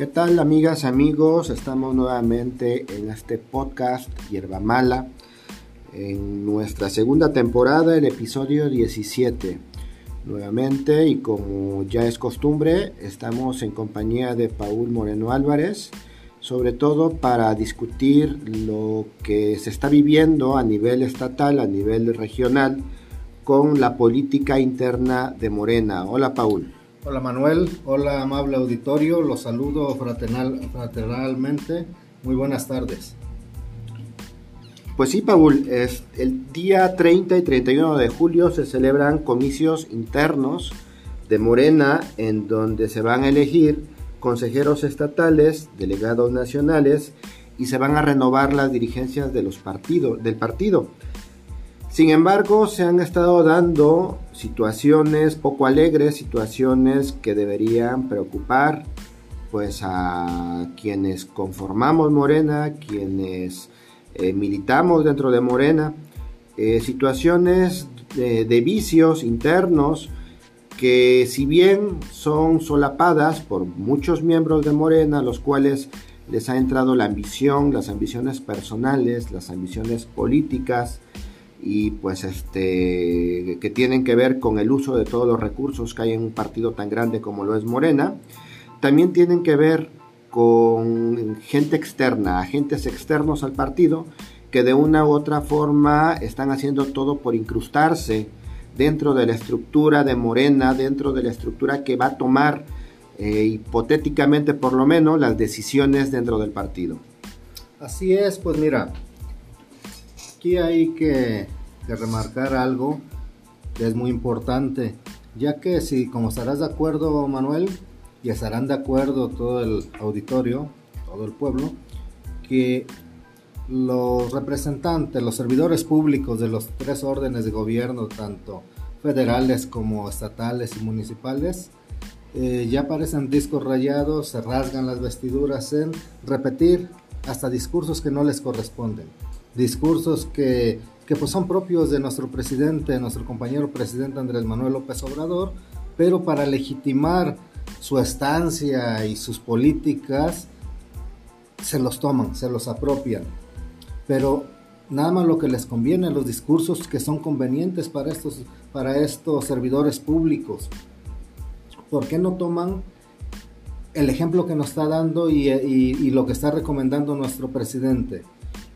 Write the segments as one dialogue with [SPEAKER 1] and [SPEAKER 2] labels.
[SPEAKER 1] ¿Qué tal amigas, amigos? Estamos nuevamente en este podcast Hierba Mala, en nuestra segunda temporada, el episodio 17. Nuevamente y como ya es costumbre, estamos en compañía de Paul Moreno Álvarez, sobre todo para discutir lo que se está viviendo a nivel estatal, a nivel regional, con la política interna de Morena. Hola Paul.
[SPEAKER 2] Hola Manuel, hola amable auditorio, los saludo fraternal, fraternalmente. Muy buenas tardes.
[SPEAKER 1] Pues sí, Paul, es, el día 30 y 31 de julio se celebran comicios internos de Morena en donde se van a elegir consejeros estatales, delegados nacionales y se van a renovar las dirigencias de los del partido. Sin embargo, se han estado dando situaciones poco alegres, situaciones que deberían preocupar pues a quienes conformamos Morena, quienes eh, militamos dentro de Morena, eh, situaciones de, de, vicios internos que si bien son solapadas por muchos miembros de Morena, los cuales les ha entrado la ambición, las ambiciones personales, las ambiciones políticas, y pues este que tienen que ver con el uso de todos los recursos que hay en un partido tan grande como lo es Morena, también tienen que ver con gente externa, agentes externos al partido que de una u otra forma están haciendo todo por incrustarse dentro de la estructura de Morena, dentro de la estructura que va a tomar eh, hipotéticamente por lo menos las decisiones dentro del partido.
[SPEAKER 2] Así es, pues mira, aquí hay que, remarcar algo que es muy importante, ya que si, como estarás de acuerdo Manuel, y estarán de acuerdo todo el auditorio, todo el pueblo, que los representantes, los servidores públicos de los tres órdenes de gobierno, tanto federales como estatales y municipales, eh, ya parecen discos rayados, se rasgan las vestiduras en repetir hasta discursos que no les corresponden discursos que, pues son propios de nuestro presidente, nuestro compañero presidente Andrés Manuel López Obrador, pero para legitimar su estancia y sus políticas, se los toman, se los apropian. Pero nada más lo que les conviene, los discursos que son convenientes para estos, para estos servidores públicos. ¿Por qué no toman el ejemplo que nos está dando y lo que está recomendando nuestro presidente?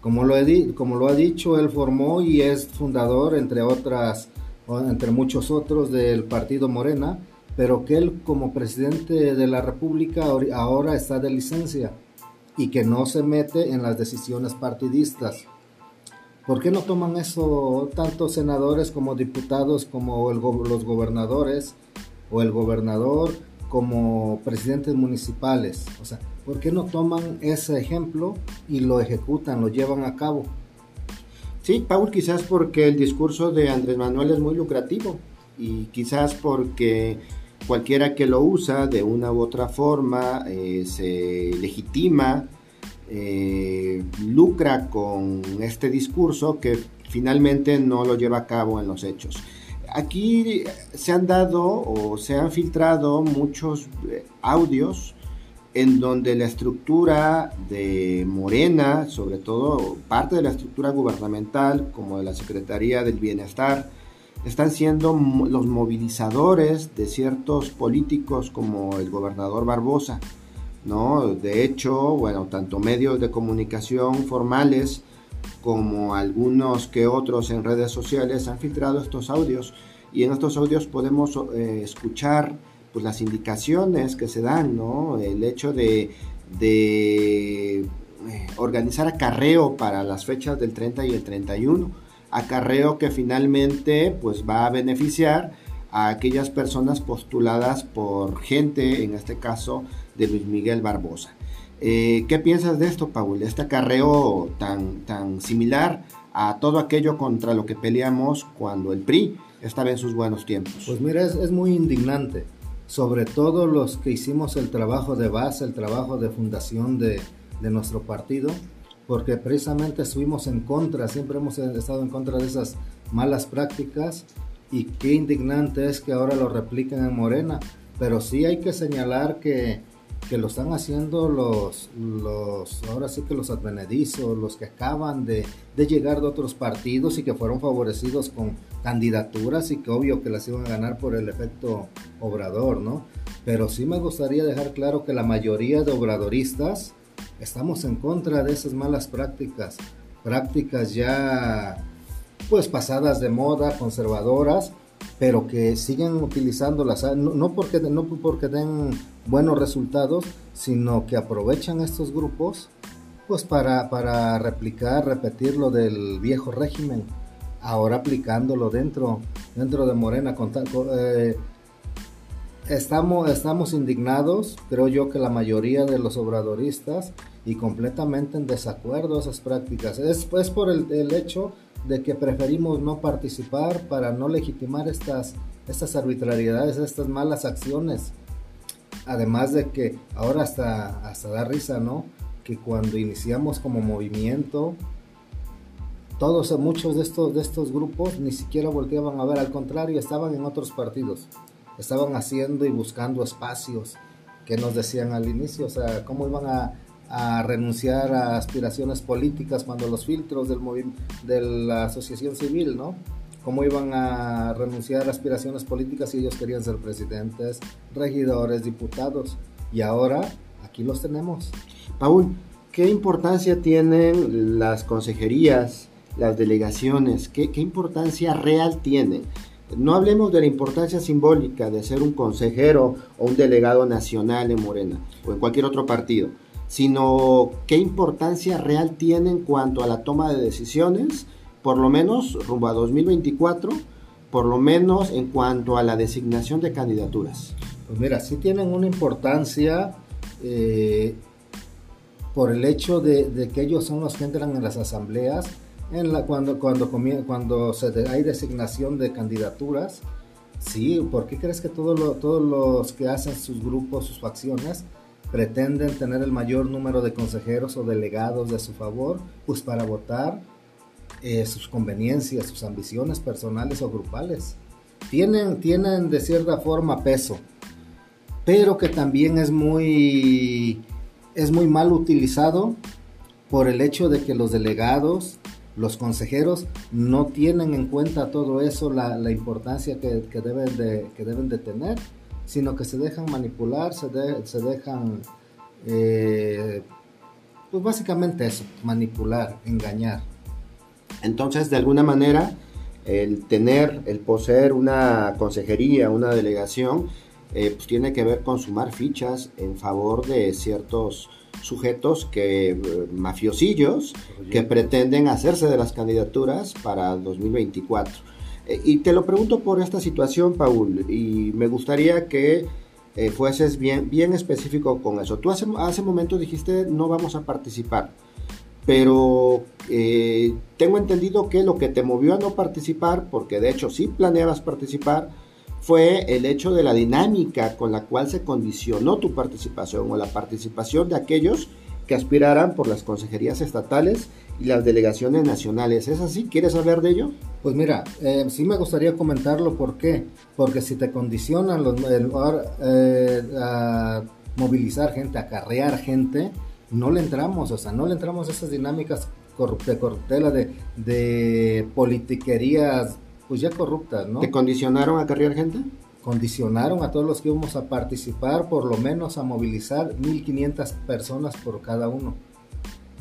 [SPEAKER 2] Como lo, ha dicho, él formó y es fundador, entre otras, entre muchos otros, del partido Morena, pero que él como presidente de la República ahora está de licencia y que no se mete en las decisiones partidistas. ¿Por qué no toman eso tantos senadores como diputados, como los gobernadores o el gobernador, como presidentes municipales? O sea, ¿Por qué no toman ese ejemplo y lo ejecutan, lo llevan a cabo?
[SPEAKER 1] Sí, Paul, quizás porque el discurso de Andrés Manuel es muy lucrativo y quizás porque cualquiera que lo usa de una u otra forma eh, se legitima, eh, lucra con este discurso que finalmente no lo lleva a cabo en los hechos. Aquí se han dado o se han filtrado muchos eh, audios en donde la estructura de Morena, sobre todo parte de la estructura gubernamental, como de la Secretaría del Bienestar, están siendo los movilizadores de ciertos políticos como el gobernador Barbosa. ¿no? De hecho, bueno, tanto medios de comunicación formales como algunos que otros en redes sociales han filtrado estos audios y en estos audios podemos eh, escuchar pues las indicaciones que se dan, ¿no? El hecho de, de eh, organizar acarreo para las fechas del 30 y el 31, acarreo que finalmente pues va a beneficiar a aquellas personas postuladas por gente, en este caso de Luis Miguel Barbosa. Eh, ¿Qué piensas de esto, Paul? Este acarreo tan, tan similar a todo aquello contra lo que peleamos cuando el PRI estaba en sus buenos tiempos.
[SPEAKER 2] Pues mira, es, es muy indignante sobre todo los que hicimos el trabajo de base, el trabajo de fundación de, nuestro partido, porque precisamente estuvimos en contra, siempre hemos estado en contra de esas malas prácticas y qué indignante es que ahora lo repliquen en Morena, pero sí hay que señalar que, que lo están haciendo los, los ahora sí que los advenedizos, los que acaban de, de, llegar de otros partidos y que fueron favorecidos con candidaturas y que obvio que las iban a ganar por el efecto obrador, ¿no? Pero sí me gustaría dejar claro que la mayoría de obradoristas estamos en contra de esas malas prácticas, prácticas ya pues pasadas de moda, conservadoras, pero que siguen utilizándolas, no, no, porque, no porque den buenos resultados, sino que aprovechan estos grupos pues para, para replicar, repetir lo del viejo régimen, ahora aplicándolo dentro, dentro de Morena. Con, eh, estamos, estamos indignados, creo yo que la mayoría de los obradoristas, y completamente en desacuerdo a esas prácticas. Es, pues por el, el hecho de que preferimos no participar para no legitimar estas, estas arbitrariedades, estas malas acciones. Además de que ahora hasta, hasta da risa, ¿no? Que cuando iniciamos como movimiento, todos, muchos de estos, de estos grupos ni siquiera volteaban a ver, al contrario, estaban en otros partidos, estaban haciendo y buscando espacios que nos decían al inicio, o sea, cómo iban a, a renunciar a aspiraciones políticas cuando los filtros del de la asociación civil, ¿no? ¿Cómo iban a renunciar a aspiraciones políticas si ellos querían ser presidentes, regidores, diputados? Y ahora aquí los tenemos.
[SPEAKER 1] Paul, ¿qué importancia tienen las consejerías, las delegaciones? ¿Qué, qué importancia real tienen? No hablemos de la importancia simbólica de ser un consejero o un delegado nacional en Morena o en cualquier otro partido sino qué importancia real tiene en cuanto a la toma de decisiones, por lo menos rumbo a 2024, por lo menos en cuanto a la designación de candidaturas.
[SPEAKER 2] Pues mira, sí tienen una importancia eh, por el hecho de, que ellos son los que entran en las asambleas, en la, cuando, cuando, cuando se hay designación de candidaturas. Sí, ¿por qué crees que todos los que hacen sus grupos, sus facciones, pretenden tener el mayor número de consejeros o delegados de su favor, pues para votar eh, sus conveniencias, sus ambiciones personales o grupales. Tienen, tienen de cierta forma peso, pero que también es muy, es muy mal utilizado por el hecho de que los delegados, los consejeros, no tienen en cuenta todo eso, la, la importancia que, que, deben de, que deben de tener sino que se dejan manipular, se, se dejan, eh, pues básicamente eso, manipular, engañar.
[SPEAKER 1] Entonces, de alguna manera, el tener, el poseer una consejería, una delegación, eh, pues tiene que ver con sumar fichas en favor de ciertos sujetos que eh, mafiosillos que pretenden hacerse de las candidaturas para 2024. Eh, y te lo pregunto por esta situación, Paul, y me gustaría que eh, fueses bien, bien específico con eso. Tú hace, hace momento dijiste no vamos a participar, pero eh, tengo entendido que lo que te movió a no participar, porque de hecho sí planeabas participar, fue el hecho de la dinámica con la cual se condicionó tu participación o la participación de aquellos que aspiraran por las consejerías estatales y las delegaciones nacionales. ¿Es así? ¿Quieres saber de ello?
[SPEAKER 2] Pues mira, eh, sí me gustaría comentarlo. ¿Por qué? Porque si te condicionan los, eh, a movilizar gente, a carrear gente, no le entramos, o sea, no le entramos a esas dinámicas de corruptela, de, de politiquerías, pues ya corruptas, ¿no?
[SPEAKER 1] ¿Te condicionaron a carrear gente?
[SPEAKER 2] Condicionaron a todos los que íbamos a participar, por lo menos a movilizar 1.500 personas por cada uno.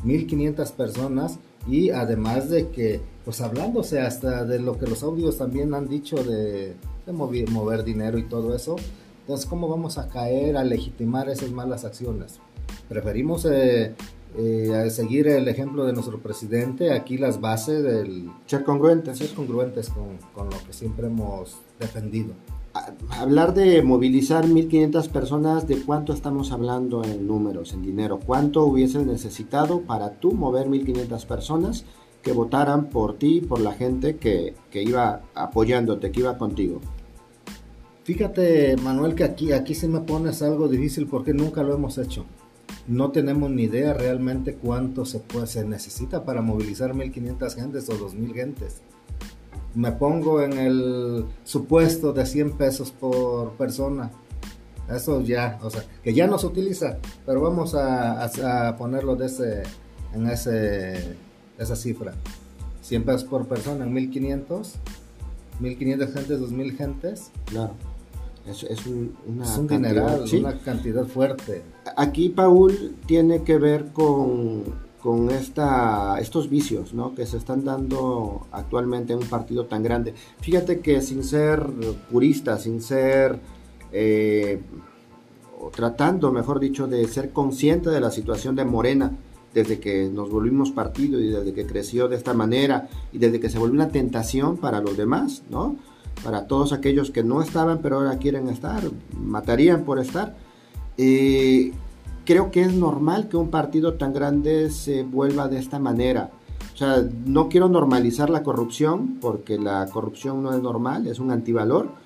[SPEAKER 2] 1.500 personas y además de que, pues hablándose hasta de lo que los audios también han dicho de, mover, dinero y todo eso, entonces ¿cómo vamos a caer a legitimar esas malas acciones? Preferimos eh, eh, seguir el ejemplo de nuestro presidente, aquí las bases del...
[SPEAKER 1] Ser congruentes.
[SPEAKER 2] Ser congruentes con, con lo que siempre hemos defendido
[SPEAKER 1] hablar de movilizar 1.500 personas, ¿de cuánto estamos hablando en números, en dinero? ¿Cuánto hubieses necesitado para tú mover 1.500 personas que votaran por ti, por la gente que, que, iba apoyándote, que iba contigo?
[SPEAKER 2] Fíjate, Manuel, que aquí, aquí se me pones algo difícil porque nunca lo hemos hecho. No tenemos ni idea realmente cuánto se, puede, se necesita para movilizar 1.500 gentes o 2.000 gentes me pongo en el supuesto de 100 pesos por persona. Eso ya, o sea, que ya no se utiliza, pero vamos a, ponerlo de ese, en ese, esa cifra. 100 pesos por persona en 1500, 1500 gentes, 2000 gentes.
[SPEAKER 1] Claro. Es, es, un, una
[SPEAKER 2] es un dineral, una cantidad fuerte.
[SPEAKER 1] Aquí, Paul, tiene que ver con, con estos vicios ¿no? que se están dando actualmente en un partido tan grande. Fíjate que sin ser purista, sin ser eh, tratando, mejor dicho, de ser consciente de la situación de Morena desde que nos volvimos partido y desde que creció de esta manera y desde que se volvió una tentación para los demás. Para todos aquellos que no estaban pero ahora quieren estar, matarían por estar. Eh, creo que es normal que un partido tan grande se vuelva de esta manera. O sea, no quiero normalizar la corrupción porque la corrupción no es normal, es un antivalor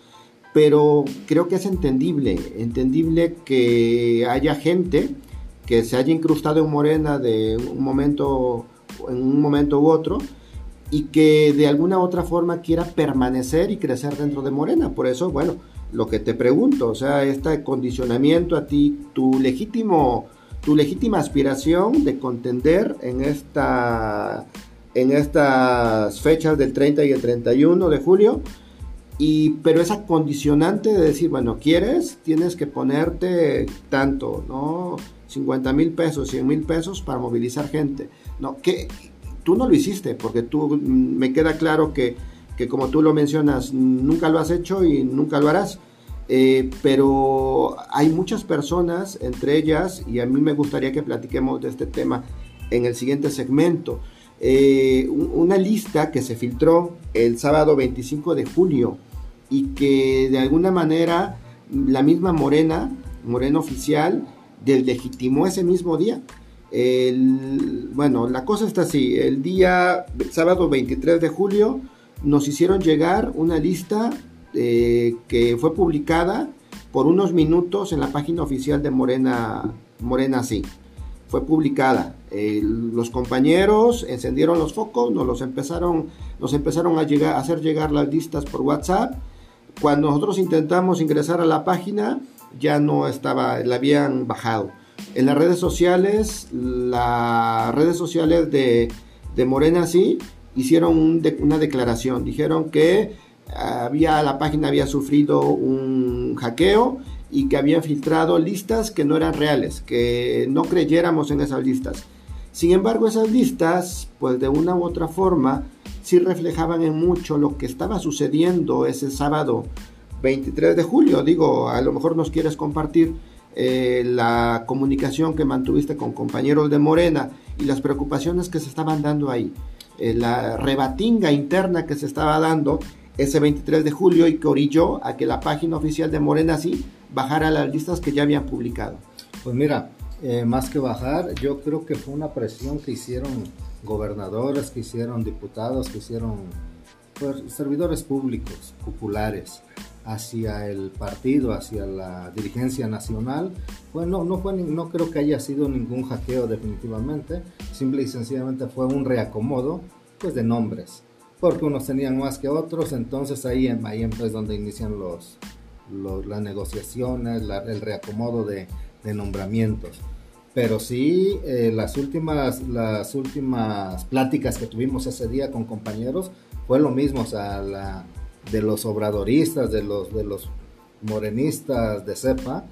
[SPEAKER 1] pero creo que es entendible, entendible que haya gente que se haya incrustado en Morena de un momento, en un momento u otro, y que de alguna u otra forma quiera permanecer y crecer dentro de Morena. Por eso, bueno, lo que te pregunto, o sea, este condicionamiento a ti, tu legítimo, tu legítima aspiración de contender en esta, en estas fechas del 30 y el 31 de julio, y, pero esa condicionante de decir, bueno, quieres, tienes que ponerte tanto, ¿no? 50 mil pesos, 100 mil pesos para movilizar gente. No, que tú no lo hiciste, porque tú, mm, me queda claro que, que como tú lo mencionas, nunca lo has hecho y nunca lo harás. Eh, pero hay muchas personas, entre ellas, y a mí me gustaría que platiquemos de este tema en el siguiente segmento, eh, una lista que se filtró el sábado 25 de julio y que de alguna manera la misma Morena, Morena oficial, deslegitimó ese mismo día. bueno, la cosa está así, el día sábado 23 de julio nos hicieron llegar una lista eh, que fue publicada por unos minutos en la página oficial de Morena, Morena sí. Fue publicada. los compañeros encendieron los focos, nos los empezaron, nos empezaron a, llegar, a hacer llegar las listas por WhatsApp cuando nosotros intentamos ingresar a la página, ya no estaba, la habían bajado. En las redes sociales, las redes sociales de, Morena sí hicieron una declaración. Dijeron que había, la página había sufrido un hackeo y que habían filtrado listas que no eran reales, que no creyéramos en esas listas. Sin embargo, esas listas, pues de una u otra forma, sí reflejaban en mucho lo que estaba sucediendo ese sábado 23 de julio. Digo, a lo mejor nos quieres compartir eh, la comunicación que mantuviste con compañeros de Morena y las preocupaciones que se estaban dando ahí. Eh, la rebatinga interna que se estaba dando ese 23 de julio y que orilló a que la página oficial de Morena sí bajara las listas que ya habían publicado.
[SPEAKER 2] Pues mira, eh, más que bajar, yo creo que fue una presión que hicieron gobernadores, que hicieron diputados, que hicieron pues, servidores públicos, populares, hacia el partido, hacia la dirigencia nacional. Bueno, no, fue, no creo que haya sido ningún hackeo definitivamente, simple y sencillamente fue un reacomodo pues, de nombres, porque unos tenían más que otros, entonces ahí, ahí es donde inician los, las negociaciones, el reacomodo de, de nombramientos. Pero sí eh, las últimas las últimas pláticas que tuvimos ese día con compañeros fue lo mismo o sea la, de los obradoristas de los de los morenistas de cepa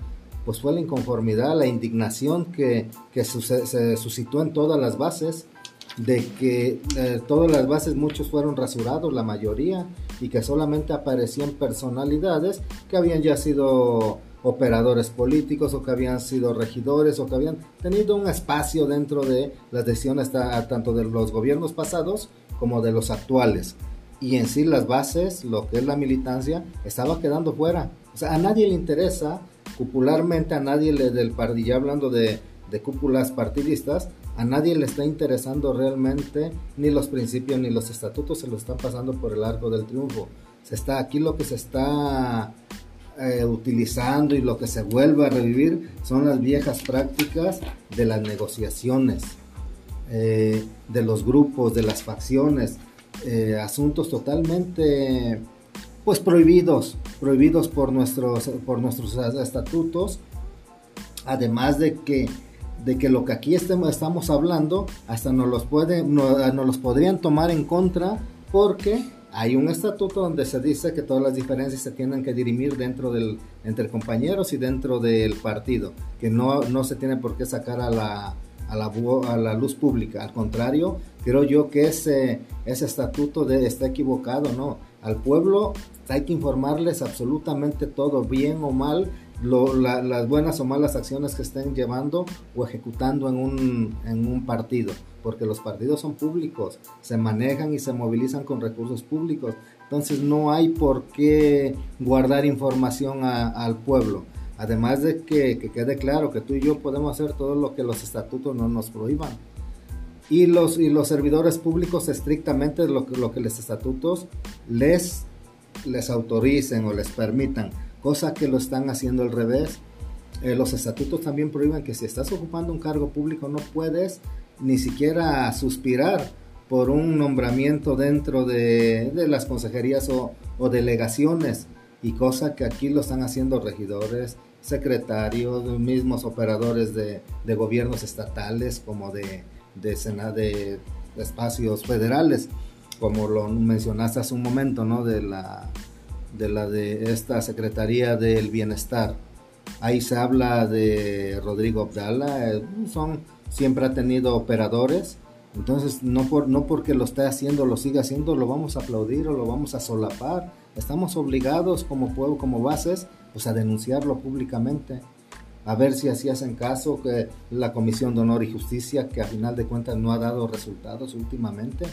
[SPEAKER 2] pues fue la inconformidad la indignación que, que se suscitó en todas las bases de que eh, todas las bases muchos fueron rasurados la mayoría y que solamente aparecían personalidades que habían ya sido operadores políticos o que habían sido regidores o que habían tenido un espacio dentro de las decisiones tanto de los gobiernos pasados como de los actuales. Y en sí las bases, lo que es la militancia, estaba quedando fuera. O sea, a nadie le interesa, popularmente a nadie le del ya hablando de, de cúpulas partidistas, a nadie le está interesando realmente ni los principios ni los estatutos se lo están pasando por el arco del triunfo. Se está aquí lo que se está eh, utilizando y lo que se vuelve a revivir son las viejas prácticas de las negociaciones, eh, de los grupos, de las facciones, eh, asuntos totalmente pues prohibidos, prohibidos por nuestros, por nuestros estatutos, además de que de que lo que aquí estamos hablando hasta nos los, puede, nos los podrían tomar en contra porque hay un estatuto donde se dice que todas las diferencias se tienen que dirimir dentro del, entre compañeros y dentro del partido, que no, no se tiene por qué sacar a la, a la, a la luz pública. Al contrario, creo yo que ese, ese estatuto de, está equivocado, ¿no? Al pueblo hay que informarles absolutamente todo, bien o mal, las buenas o malas acciones que estén llevando o ejecutando en un, en un partido, porque los partidos son públicos, se manejan y se movilizan con recursos públicos, entonces no hay por qué guardar información al pueblo. Además de que, quede claro que tú y yo podemos hacer todo lo que los estatutos no nos prohíban. Y los, y los servidores públicos estrictamente lo, lo que los estatutos les, les autoricen o les permitan cosa que lo están haciendo al revés. Eh, los estatutos también prohíben que si estás ocupando un cargo público no puedes ni siquiera suspirar por un nombramiento dentro de, las consejerías o, delegaciones y cosa que aquí lo están haciendo regidores, secretarios, mismos operadores de, gobiernos estatales como de, de, de espacios federales, como lo mencionaste hace un momento, ¿no? De la de la de esta Secretaría del Bienestar. Ahí se habla de Rodrigo Abdala, eh, son, siempre ha tenido operadores, entonces no, por, no porque lo esté haciendo, lo siga haciendo, lo vamos a aplaudir o lo vamos a solapar. Estamos obligados como pueblo, como bases, pues a denunciarlo públicamente. A ver si así hacen caso que la Comisión de Honor y Justicia, que a final de cuentas no ha dado resultados últimamente.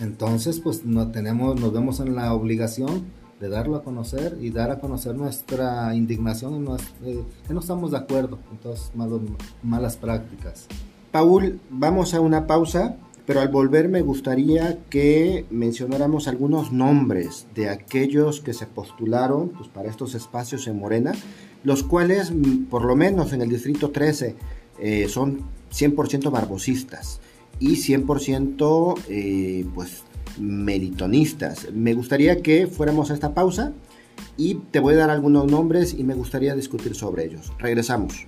[SPEAKER 2] Entonces, pues no tenemos, nos vemos en la obligación de darlo a conocer y dar a conocer nuestra indignación y eh, que no estamos de acuerdo con todas malas prácticas.
[SPEAKER 1] Paul, vamos a una pausa, pero al volver me gustaría que mencionáramos algunos nombres de aquellos que se postularon pues, para estos espacios en Morena, los cuales, mm, por lo menos en el Distrito 13, eh, son 100% barbosistas y 100% eh, pues meritonistas. Me gustaría que fuéramos a esta pausa y te voy a dar algunos nombres y me gustaría discutir sobre ellos. Regresamos.